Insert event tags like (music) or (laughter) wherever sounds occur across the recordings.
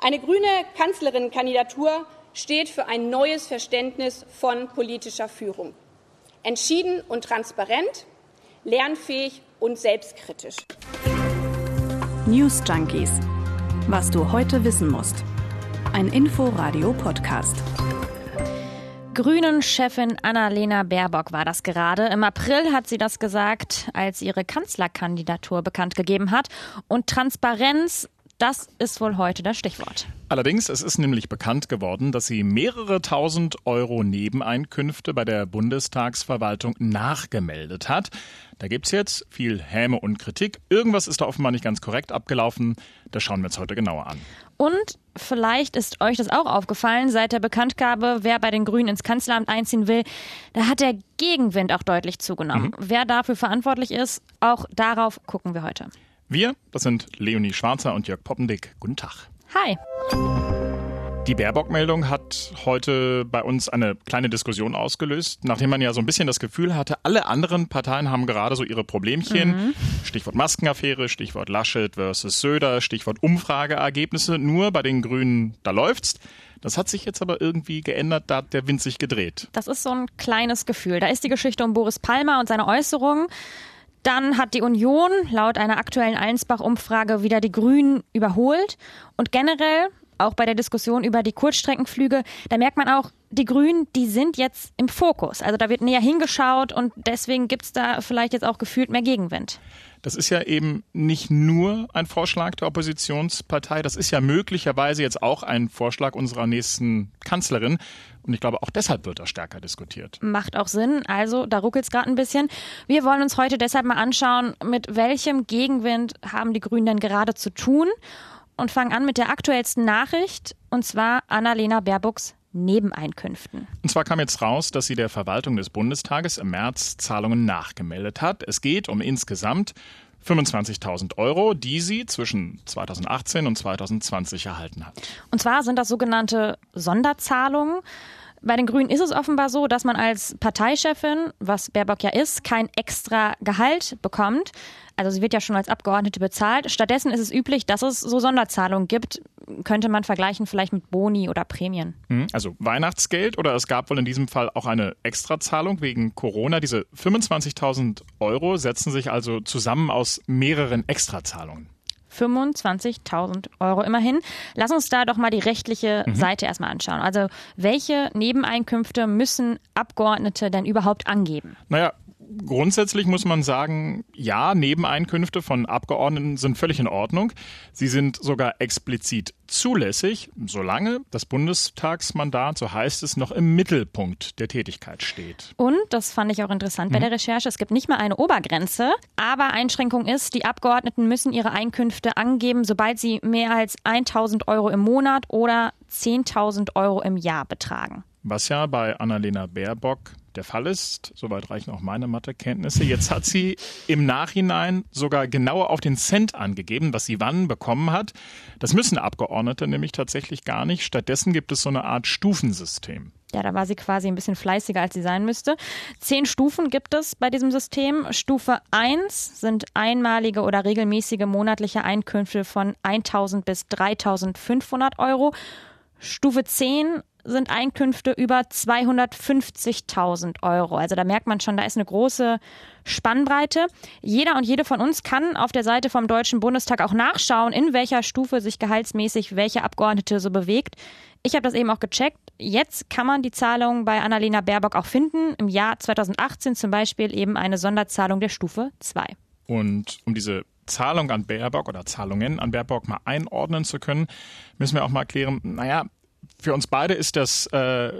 Eine grüne Kanzlerinnenkandidatur steht für ein neues Verständnis von politischer Führung. Entschieden und transparent, lernfähig und selbstkritisch. News Junkies. Was du heute wissen musst. Ein Info-Radio-Podcast. Grünen-Chefin Annalena Baerbock war das gerade. Im April hat sie das gesagt, als sie ihre Kanzlerkandidatur bekannt gegeben hat. Und Transparenz das ist wohl heute das Stichwort. Allerdings, es ist nämlich bekannt geworden, dass sie mehrere tausend Euro Nebeneinkünfte bei der Bundestagsverwaltung nachgemeldet hat. Da gibt es jetzt viel Häme und Kritik. Irgendwas ist da offenbar nicht ganz korrekt abgelaufen. Das schauen wir uns heute genauer an. Und vielleicht ist euch das auch aufgefallen, seit der Bekanntgabe, wer bei den Grünen ins Kanzleramt einziehen will, da hat der Gegenwind auch deutlich zugenommen. Mhm. Wer dafür verantwortlich ist, auch darauf gucken wir heute. Wir, das sind Leonie Schwarzer und Jörg Poppendick. Guten Tag. Hi. Die Baerbock-Meldung hat heute bei uns eine kleine Diskussion ausgelöst, nachdem man ja so ein bisschen das Gefühl hatte, alle anderen Parteien haben gerade so ihre Problemchen. Mhm. Stichwort Maskenaffäre, Stichwort Laschet versus Söder, Stichwort Umfrageergebnisse. Nur bei den Grünen, da läuft's. Das hat sich jetzt aber irgendwie geändert, da hat der Wind sich gedreht. Das ist so ein kleines Gefühl. Da ist die Geschichte um Boris Palmer und seine Äußerungen. Dann hat die Union laut einer aktuellen Allensbach-Umfrage wieder die Grünen überholt. Und generell, auch bei der Diskussion über die Kurzstreckenflüge, da merkt man auch, die Grünen, die sind jetzt im Fokus. Also da wird näher hingeschaut und deswegen gibt es da vielleicht jetzt auch gefühlt mehr Gegenwind. Das ist ja eben nicht nur ein Vorschlag der Oppositionspartei, das ist ja möglicherweise jetzt auch ein Vorschlag unserer nächsten Kanzlerin. Und ich glaube, auch deshalb wird das stärker diskutiert. Macht auch Sinn. Also, da ruckelt es gerade ein bisschen. Wir wollen uns heute deshalb mal anschauen, mit welchem Gegenwind haben die Grünen denn gerade zu tun und fangen an mit der aktuellsten Nachricht, und zwar Annalena Baerbocks Nebeneinkünften. Und zwar kam jetzt raus, dass sie der Verwaltung des Bundestages im März Zahlungen nachgemeldet hat. Es geht um insgesamt 25.000 Euro, die sie zwischen 2018 und 2020 erhalten hat. Und zwar sind das sogenannte Sonderzahlungen. Bei den Grünen ist es offenbar so, dass man als Parteichefin, was Baerbock ja ist, kein extra Gehalt bekommt. Also sie wird ja schon als Abgeordnete bezahlt. Stattdessen ist es üblich, dass es so Sonderzahlungen gibt. Könnte man vergleichen vielleicht mit Boni oder Prämien. Hm, also Weihnachtsgeld oder es gab wohl in diesem Fall auch eine Extrazahlung wegen Corona. Diese 25.000 Euro setzen sich also zusammen aus mehreren Extrazahlungen. 25.000 Euro immerhin. Lass uns da doch mal die rechtliche mhm. Seite erstmal anschauen. Also welche Nebeneinkünfte müssen Abgeordnete denn überhaupt angeben? Naja, grundsätzlich muss man sagen, ja, Nebeneinkünfte von Abgeordneten sind völlig in Ordnung. Sie sind sogar explizit zulässig, solange das Bundestagsmandat, so heißt es, noch im Mittelpunkt der Tätigkeit steht. Und, das fand ich auch interessant bei mhm. der Recherche, es gibt nicht mal eine Obergrenze, aber Einschränkung ist, die Abgeordneten müssen ihre Einkünfte angeben, sobald sie mehr als 1000 Euro im Monat oder 10.000 Euro im Jahr betragen. Was ja bei Annalena Baerbock der Fall ist. Soweit reichen auch meine Mathekenntnisse. Jetzt hat sie im Nachhinein sogar genauer auf den Cent angegeben, was sie wann bekommen hat. Das müssen Abgeordnete nämlich tatsächlich gar nicht. Stattdessen gibt es so eine Art Stufensystem. Ja, da war sie quasi ein bisschen fleißiger, als sie sein müsste. Zehn Stufen gibt es bei diesem System. Stufe 1 sind einmalige oder regelmäßige monatliche Einkünfte von 1000 bis 3500 Euro. Stufe 10 sind Einkünfte über 250.000 Euro. Also da merkt man schon, da ist eine große Spannbreite. Jeder und jede von uns kann auf der Seite vom Deutschen Bundestag auch nachschauen, in welcher Stufe sich gehaltsmäßig welche Abgeordnete so bewegt. Ich habe das eben auch gecheckt. Jetzt kann man die Zahlung bei Annalena Baerbock auch finden. Im Jahr 2018 zum Beispiel eben eine Sonderzahlung der Stufe 2. Und um diese Zahlung an Baerbock oder Zahlungen an Baerbock mal einordnen zu können, müssen wir auch mal klären, naja, für uns beide ist das äh,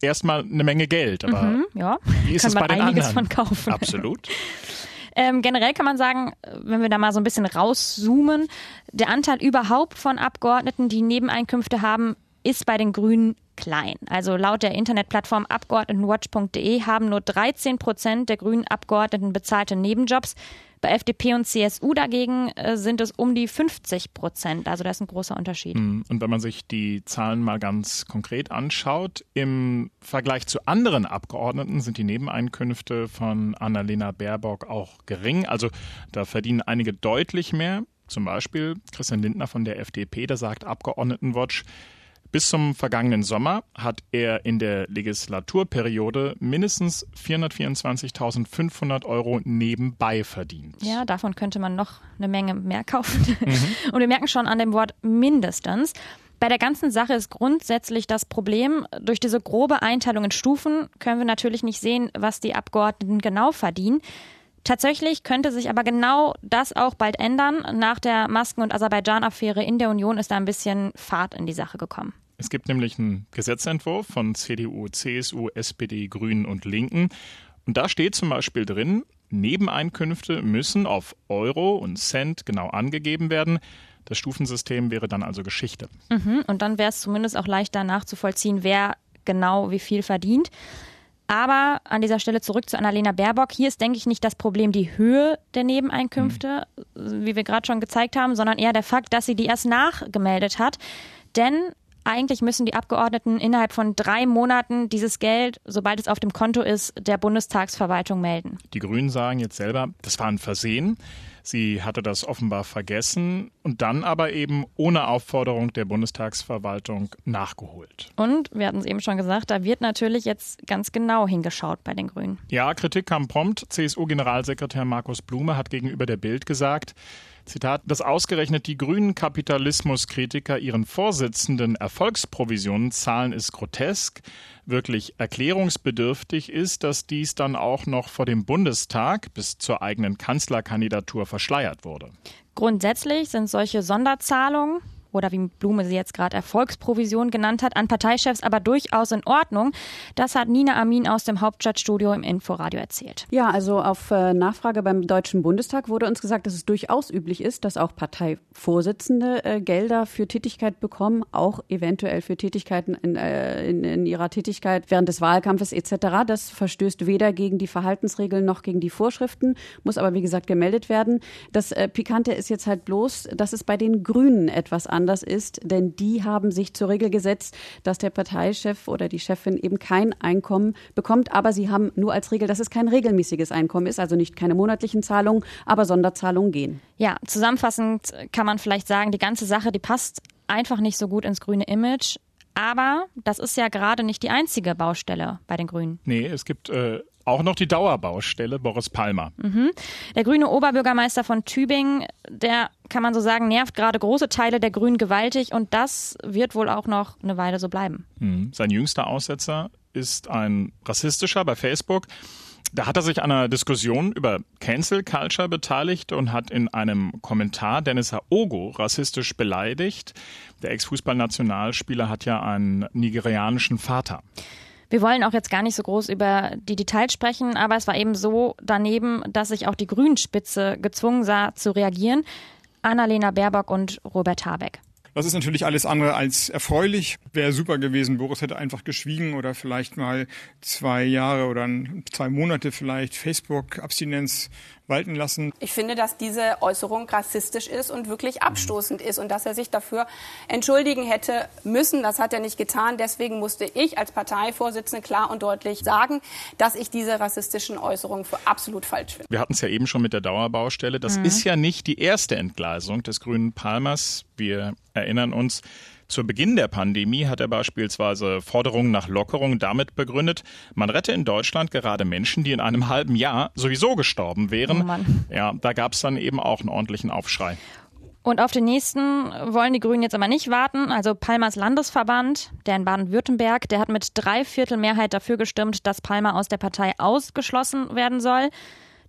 erstmal eine Menge Geld. Aber mhm, ja, wie ist kann es bei den einiges anderen? von kaufen. Absolut. (laughs) Ähm, generell kann man sagen, wenn wir da mal so ein bisschen rauszoomen, der Anteil überhaupt von Abgeordneten, die Nebeneinkünfte haben, ist bei den Grünen klein. Also laut der Internetplattform Abgeordnetenwatch.de haben nur 13 Prozent der grünen Abgeordneten bezahlte Nebenjobs. Bei FDP und CSU dagegen äh, sind es um die 50 Prozent. Also da ist ein großer Unterschied. Hm, und wenn man sich die Zahlen mal ganz konkret anschaut, im Vergleich zu anderen Abgeordneten sind die Nebeneinkünfte von Annalena Baerbock auch gering. Also da verdienen einige deutlich mehr. Zum Beispiel Christian Lindner von der FDP, der sagt Abgeordnetenwatch, bis zum vergangenen Sommer hat er in der Legislaturperiode mindestens 424.500 Euro nebenbei verdient. Ja, davon könnte man noch eine Menge mehr kaufen. (laughs) Mhm. Und wir merken schon an dem Wort mindestens. Bei der ganzen Sache ist grundsätzlich das Problem, durch diese grobe Einteilung in Stufen können wir natürlich nicht sehen, was die Abgeordneten genau verdienen. Tatsächlich könnte sich aber genau das auch bald ändern. Nach der Masken- und Aserbaidschan-Affäre in der Union ist da ein bisschen Fahrt in die Sache gekommen. Es gibt nämlich einen Gesetzentwurf von CDU, CSU, SPD, Grünen und Linken. Und da steht zum Beispiel drin, Nebeneinkünfte müssen auf Euro und Cent genau angegeben werden. Das Stufensystem wäre dann also Geschichte. Mhm, und dann wäre es zumindest auch leichter nachzuvollziehen, wer genau wie viel verdient. Aber an dieser Stelle zurück zu Annalena Baerbock. Hier ist, denke ich, nicht das Problem die Höhe der Nebeneinkünfte, mhm. wie wir gerade schon gezeigt haben, sondern eher der Fakt, dass sie die erst nachgemeldet hat. Denn eigentlich müssen die Abgeordneten innerhalb von drei Monaten dieses Geld, sobald es auf dem Konto ist, der Bundestagsverwaltung melden. Die Grünen sagen jetzt selber, das war ein Versehen. Sie hatte das offenbar vergessen und dann aber eben ohne Aufforderung der Bundestagsverwaltung nachgeholt. Und wir hatten es eben schon gesagt, da wird natürlich jetzt ganz genau hingeschaut bei den Grünen. Ja, Kritik kam prompt. CSU-Generalsekretär Markus Blume hat gegenüber der Bild gesagt, Zitat, dass ausgerechnet die grünen Kapitalismuskritiker ihren Vorsitzenden Erfolgsprovisionen zahlen, ist grotesk. Wirklich erklärungsbedürftig ist, dass dies dann auch noch vor dem Bundestag bis zur eigenen Kanzlerkandidatur verschleiert wurde. Grundsätzlich sind solche Sonderzahlungen oder wie Blume sie jetzt gerade Erfolgsprovision genannt hat, an Parteichefs aber durchaus in Ordnung. Das hat Nina Amin aus dem Hauptstadtstudio im Inforadio erzählt. Ja, also auf äh, Nachfrage beim Deutschen Bundestag wurde uns gesagt, dass es durchaus üblich ist, dass auch Parteivorsitzende äh, Gelder für Tätigkeit bekommen, auch eventuell für Tätigkeiten in, äh, in, in ihrer Tätigkeit während des Wahlkampfes etc. Das verstößt weder gegen die Verhaltensregeln noch gegen die Vorschriften, muss aber wie gesagt gemeldet werden. Das Pikante ist jetzt halt bloß, dass es bei den Grünen etwas anders anders ist, denn die haben sich zur Regel gesetzt, dass der Parteichef oder die Chefin eben kein Einkommen bekommt, aber sie haben nur als Regel, dass es kein regelmäßiges Einkommen ist, also nicht keine monatlichen Zahlungen, aber Sonderzahlungen gehen. Ja, zusammenfassend kann man vielleicht sagen, die ganze Sache, die passt einfach nicht so gut ins grüne Image. Aber das ist ja gerade nicht die einzige Baustelle bei den Grünen. Nee, es gibt äh, auch noch die Dauerbaustelle Boris Palmer. Mhm. Der grüne Oberbürgermeister von Tübingen, der kann man so sagen, nervt gerade große Teile der Grünen gewaltig und das wird wohl auch noch eine Weile so bleiben. Mhm. Sein jüngster Aussetzer ist ein rassistischer bei Facebook. Da hat er sich an einer Diskussion über Cancel Culture beteiligt und hat in einem Kommentar Dennis Aogo rassistisch beleidigt. Der Ex-Fußballnationalspieler hat ja einen nigerianischen Vater. Wir wollen auch jetzt gar nicht so groß über die Details sprechen, aber es war eben so daneben, dass sich auch die Grünspitze gezwungen sah zu reagieren. Annalena Baerbock und Robert Habeck. Das ist natürlich alles andere als erfreulich. Wäre super gewesen. Boris hätte einfach geschwiegen oder vielleicht mal zwei Jahre oder zwei Monate vielleicht Facebook-Abstinenz walten lassen. Ich finde, dass diese Äußerung rassistisch ist und wirklich abstoßend ist und dass er sich dafür entschuldigen hätte müssen. Das hat er nicht getan. Deswegen musste ich als Parteivorsitzende klar und deutlich sagen, dass ich diese rassistischen Äußerungen für absolut falsch finde. Wir hatten es ja eben schon mit der Dauerbaustelle. Das mhm. ist ja nicht die erste Entgleisung des grünen Palmers. Wir erinnern uns, zu Beginn der Pandemie hat er beispielsweise Forderungen nach Lockerung damit begründet, man rette in Deutschland gerade Menschen, die in einem halben Jahr sowieso gestorben wären. Oh ja, da gab es dann eben auch einen ordentlichen Aufschrei. Und auf den nächsten wollen die Grünen jetzt aber nicht warten. Also Palmers Landesverband, der in Baden-Württemberg, der hat mit Dreiviertel Mehrheit dafür gestimmt, dass Palmer aus der Partei ausgeschlossen werden soll.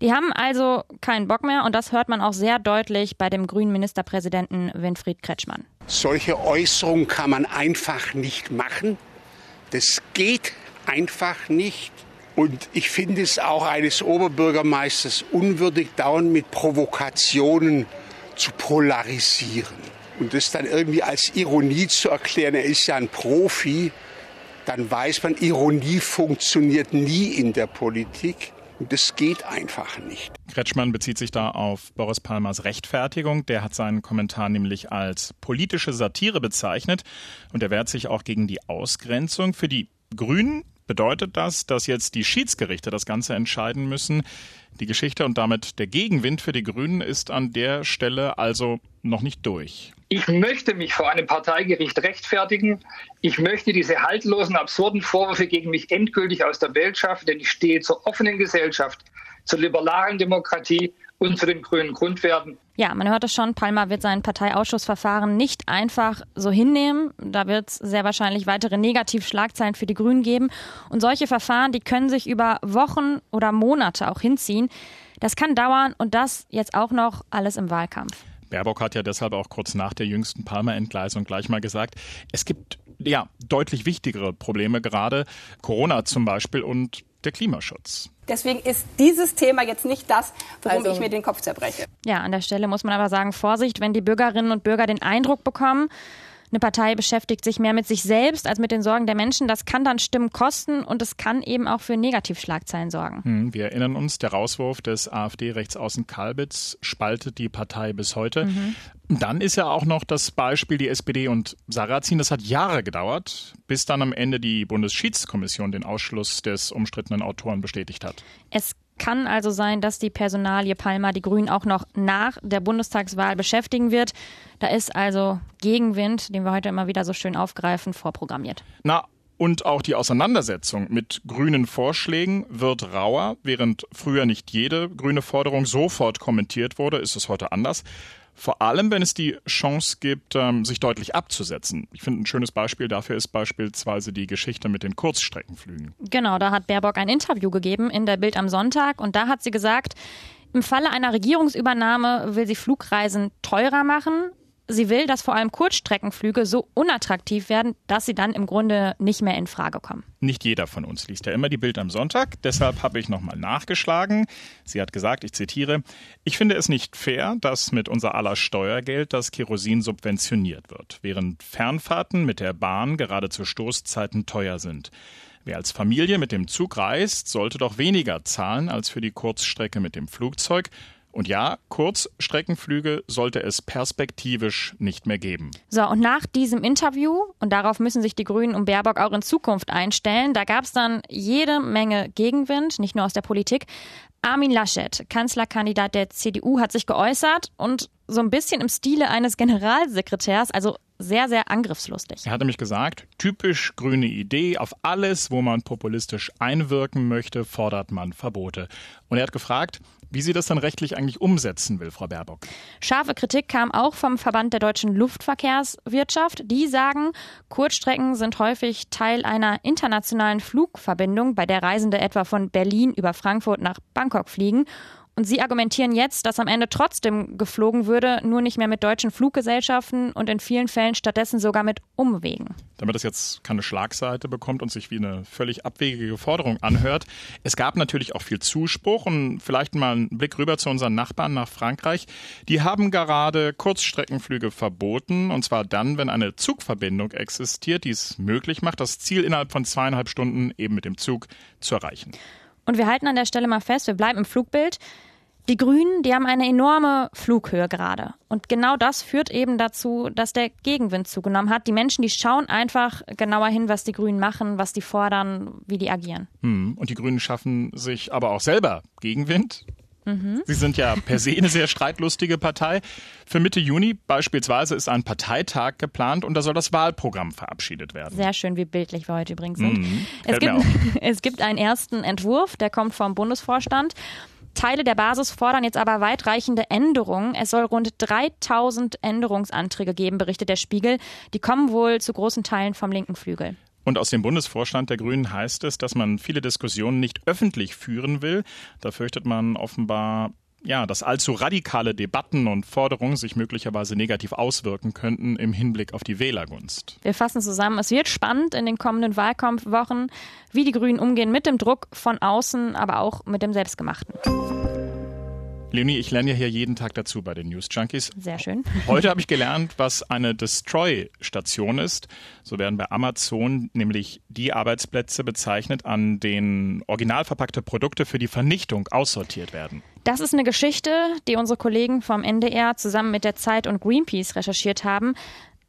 Die haben also keinen Bock mehr und das hört man auch sehr deutlich bei dem grünen Ministerpräsidenten Winfried Kretschmann. Solche Äußerungen kann man einfach nicht machen. Das geht einfach nicht. Und ich finde es auch eines Oberbürgermeisters unwürdig, dauernd mit Provokationen zu polarisieren. Und das dann irgendwie als Ironie zu erklären, er ist ja ein Profi, dann weiß man, Ironie funktioniert nie in der Politik. Das geht einfach nicht. Kretschmann bezieht sich da auf Boris Palmers Rechtfertigung. Der hat seinen Kommentar nämlich als politische Satire bezeichnet und er wehrt sich auch gegen die Ausgrenzung. Für die Grünen Bedeutet das, dass jetzt die Schiedsgerichte das Ganze entscheiden müssen? Die Geschichte und damit der Gegenwind für die Grünen ist an der Stelle also noch nicht durch. Ich möchte mich vor einem Parteigericht rechtfertigen. Ich möchte diese haltlosen, absurden Vorwürfe gegen mich endgültig aus der Welt schaffen, denn ich stehe zur offenen Gesellschaft, zur liberalen Demokratie und zu den grünen Grundwerten. Ja, man hört es schon, Palmer wird sein Parteiausschussverfahren nicht einfach so hinnehmen. Da wird es sehr wahrscheinlich weitere Negativschlagzeilen für die Grünen geben. Und solche Verfahren, die können sich über Wochen oder Monate auch hinziehen. Das kann dauern und das jetzt auch noch alles im Wahlkampf. Baerbock hat ja deshalb auch kurz nach der jüngsten Palmer-Entgleisung gleich mal gesagt, es gibt ja deutlich wichtigere Probleme gerade, Corona zum Beispiel und der Klimaschutz. Deswegen ist dieses Thema jetzt nicht das, worum also, ich mir den Kopf zerbreche. Ja, an der Stelle muss man aber sagen, Vorsicht, wenn die Bürgerinnen und Bürger den Eindruck bekommen, eine Partei beschäftigt sich mehr mit sich selbst als mit den Sorgen der Menschen. Das kann dann Stimmen kosten und es kann eben auch für Negativschlagzeilen sorgen. Hm, wir erinnern uns, der Rauswurf des AfD-Rechtsaußen Kalbitz spaltet die Partei bis heute. Mhm. Dann ist ja auch noch das Beispiel die SPD und Sarrazin. Das hat Jahre gedauert, bis dann am Ende die Bundesschiedskommission den Ausschluss des umstrittenen Autoren bestätigt hat. Es kann also sein, dass die Personalie Palmer die Grünen auch noch nach der Bundestagswahl beschäftigen wird. Da ist also Gegenwind, den wir heute immer wieder so schön aufgreifen, vorprogrammiert. Na, und auch die Auseinandersetzung mit grünen Vorschlägen wird rauer. Während früher nicht jede grüne Forderung sofort kommentiert wurde, ist es heute anders. Vor allem, wenn es die Chance gibt, ähm, sich deutlich abzusetzen. Ich finde, ein schönes Beispiel dafür ist beispielsweise die Geschichte mit den Kurzstreckenflügen. Genau, da hat Baerbock ein Interview gegeben in der Bild am Sonntag und da hat sie gesagt, im Falle einer Regierungsübernahme will sie Flugreisen teurer machen, sie will, dass vor allem Kurzstreckenflüge so unattraktiv werden, dass sie dann im Grunde nicht mehr in Frage kommen. Nicht jeder von uns liest ja immer die Bild am Sonntag, deshalb habe ich nochmal nachgeschlagen. Sie hat gesagt, ich zitiere, ich finde es nicht fair, dass mit unser aller Steuergeld das Kerosin subventioniert wird, während Fernfahrten mit der Bahn gerade zu Stoßzeiten teuer sind. Wer als Familie mit dem Zug reist, sollte doch weniger zahlen als für die Kurzstrecke mit dem Flugzeug und ja, Kurzstreckenflüge sollte es perspektivisch nicht mehr geben. So, und nach diesem Interview, und darauf müssen sich die Grünen um Baerbock auch in Zukunft einstellen, da gab es dann jede Menge Gegenwind, nicht nur aus der Politik. Armin Laschet, Kanzlerkandidat der CDU, hat sich geäußert und so ein bisschen im Stile eines Generalsekretärs, also sehr, sehr angriffslustig. Er hat nämlich gesagt, typisch grüne Idee, auf alles, wo man populistisch einwirken möchte, fordert man Verbote. Und er hat gefragt, wie sie das dann rechtlich eigentlich umsetzen will, Frau Baerbock. Scharfe Kritik kam auch vom Verband der deutschen Luftverkehrswirtschaft. Die sagen, Kurzstrecken sind häufig Teil einer internationalen Flugverbindung, bei der Reisende etwa von Berlin über Frankfurt nach Bangkok fliegen. Und sie argumentieren jetzt, dass am Ende trotzdem geflogen würde, nur nicht mehr mit deutschen Fluggesellschaften und in vielen Fällen stattdessen sogar mit Umwegen. Damit es jetzt keine Schlagseite bekommt und sich wie eine völlig abwegige Forderung anhört. Es gab natürlich auch viel Zuspruch und vielleicht mal einen Blick rüber zu unseren Nachbarn nach Frankreich. Die haben gerade Kurzstreckenflüge verboten und zwar dann, wenn eine Zugverbindung existiert, die es möglich macht, das Ziel innerhalb von zweieinhalb Stunden eben mit dem Zug zu erreichen. Und wir halten an der Stelle mal fest, wir bleiben im Flugbild. Die Grünen, die haben eine enorme Flughöhe gerade. Und genau das führt eben dazu, dass der Gegenwind zugenommen hat. Die Menschen, die schauen einfach genauer hin, was die Grünen machen, was die fordern, wie die agieren. Hm. Und die Grünen schaffen sich aber auch selber Gegenwind. Mhm. Sie sind ja per se eine sehr streitlustige Partei. Für Mitte Juni beispielsweise ist ein Parteitag geplant und da soll das Wahlprogramm verabschiedet werden. Sehr schön, wie bildlich wir heute übrigens sind. Mhm. Es, gibt, (laughs) es gibt einen ersten Entwurf, der kommt vom Bundesvorstand. Teile der Basis fordern jetzt aber weitreichende Änderungen. Es soll rund 3000 Änderungsanträge geben, berichtet der Spiegel. Die kommen wohl zu großen Teilen vom linken Flügel. Und aus dem Bundesvorstand der Grünen heißt es, dass man viele Diskussionen nicht öffentlich führen will. Da fürchtet man offenbar ja, dass allzu radikale Debatten und Forderungen sich möglicherweise negativ auswirken könnten im Hinblick auf die Wählergunst. Wir fassen zusammen, es wird spannend in den kommenden Wahlkampfwochen, wie die Grünen umgehen mit dem Druck von außen, aber auch mit dem Selbstgemachten. Leonie, ich lerne ja hier jeden Tag dazu bei den News Junkies. Sehr schön. Heute habe ich (laughs) gelernt, was eine Destroy-Station ist. So werden bei Amazon nämlich die Arbeitsplätze bezeichnet, an denen original verpackte Produkte für die Vernichtung aussortiert werden. Das ist eine Geschichte, die unsere Kollegen vom NDR zusammen mit der Zeit und Greenpeace recherchiert haben.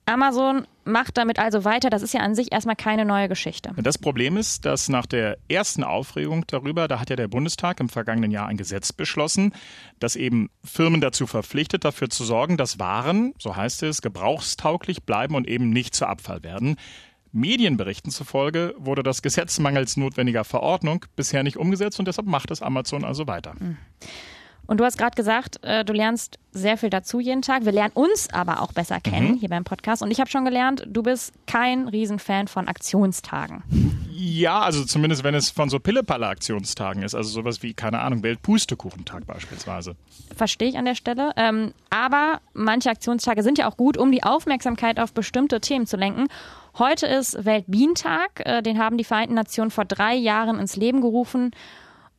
Amazon macht damit also weiter. Das ist ja an sich erstmal keine neue Geschichte. Das Problem ist, dass nach der ersten Aufregung darüber, da hat ja der Bundestag im vergangenen Jahr ein Gesetz beschlossen, das eben Firmen dazu verpflichtet, dafür zu sorgen, dass Waren, so heißt es, gebrauchstauglich bleiben und eben nicht zu Abfall werden. Medienberichten zufolge wurde das Gesetz mangels notwendiger Verordnung bisher nicht umgesetzt und deshalb macht es Amazon also weiter. Mhm. Und du hast gerade gesagt, äh, du lernst sehr viel dazu jeden Tag. Wir lernen uns aber auch besser kennen mhm. hier beim Podcast. Und ich habe schon gelernt, du bist kein Riesenfan von Aktionstagen. Ja, also zumindest wenn es von so Pillepalle-Aktionstagen ist. Also sowas wie, keine Ahnung, Weltpustekuchentag beispielsweise. Verstehe ich an der Stelle. Ähm, aber manche Aktionstage sind ja auch gut, um die Aufmerksamkeit auf bestimmte Themen zu lenken. Heute ist Weltbienentag. Äh, den haben die Vereinten Nationen vor drei Jahren ins Leben gerufen.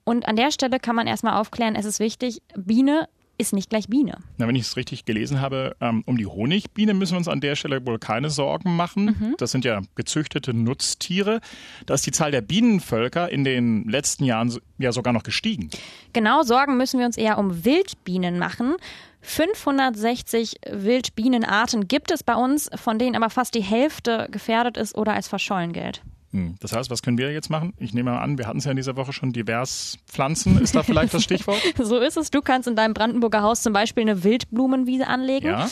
Und an der Stelle kann man erstmal aufklären, es ist wichtig, Biene ist nicht gleich Biene. Na, wenn ich es richtig gelesen habe, ähm, um die Honigbiene müssen wir uns an der Stelle wohl keine Sorgen machen. Mhm. Das sind ja gezüchtete Nutztiere. Da ist die Zahl der Bienenvölker in den letzten Jahren ja sogar noch gestiegen. Genau, Sorgen müssen wir uns eher um Wildbienen machen. 560 Wildbienenarten gibt es bei uns, von denen aber fast die Hälfte gefährdet ist oder als verschollen gilt. Hm. Das heißt, was können wir jetzt machen? Ich nehme mal an, wir hatten es ja in dieser Woche schon divers Pflanzen. Ist da vielleicht das Stichwort? (laughs) so ist es. Du kannst in deinem Brandenburger Haus zum Beispiel eine Wildblumenwiese anlegen. Ja.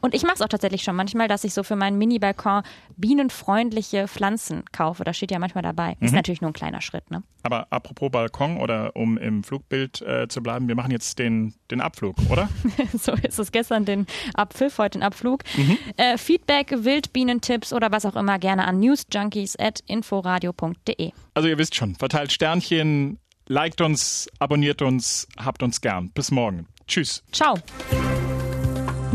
Und ich mache es auch tatsächlich schon manchmal, dass ich so für meinen Mini-Balkon bienenfreundliche Pflanzen kaufe. Das steht ja manchmal dabei. Ist mhm. natürlich nur ein kleiner Schritt. Ne? Aber apropos Balkon oder um im Flugbild äh, zu bleiben, wir machen jetzt den, den Abflug, oder? (laughs) so ist es gestern den Abpfiff, heute den Abflug. Mhm. Äh, Feedback, Wildbienentipps oder was auch immer gerne an newsjunkies.inforadio.de. Also ihr wisst schon, verteilt Sternchen, liked uns, abonniert uns, habt uns gern. Bis morgen. Tschüss. Ciao.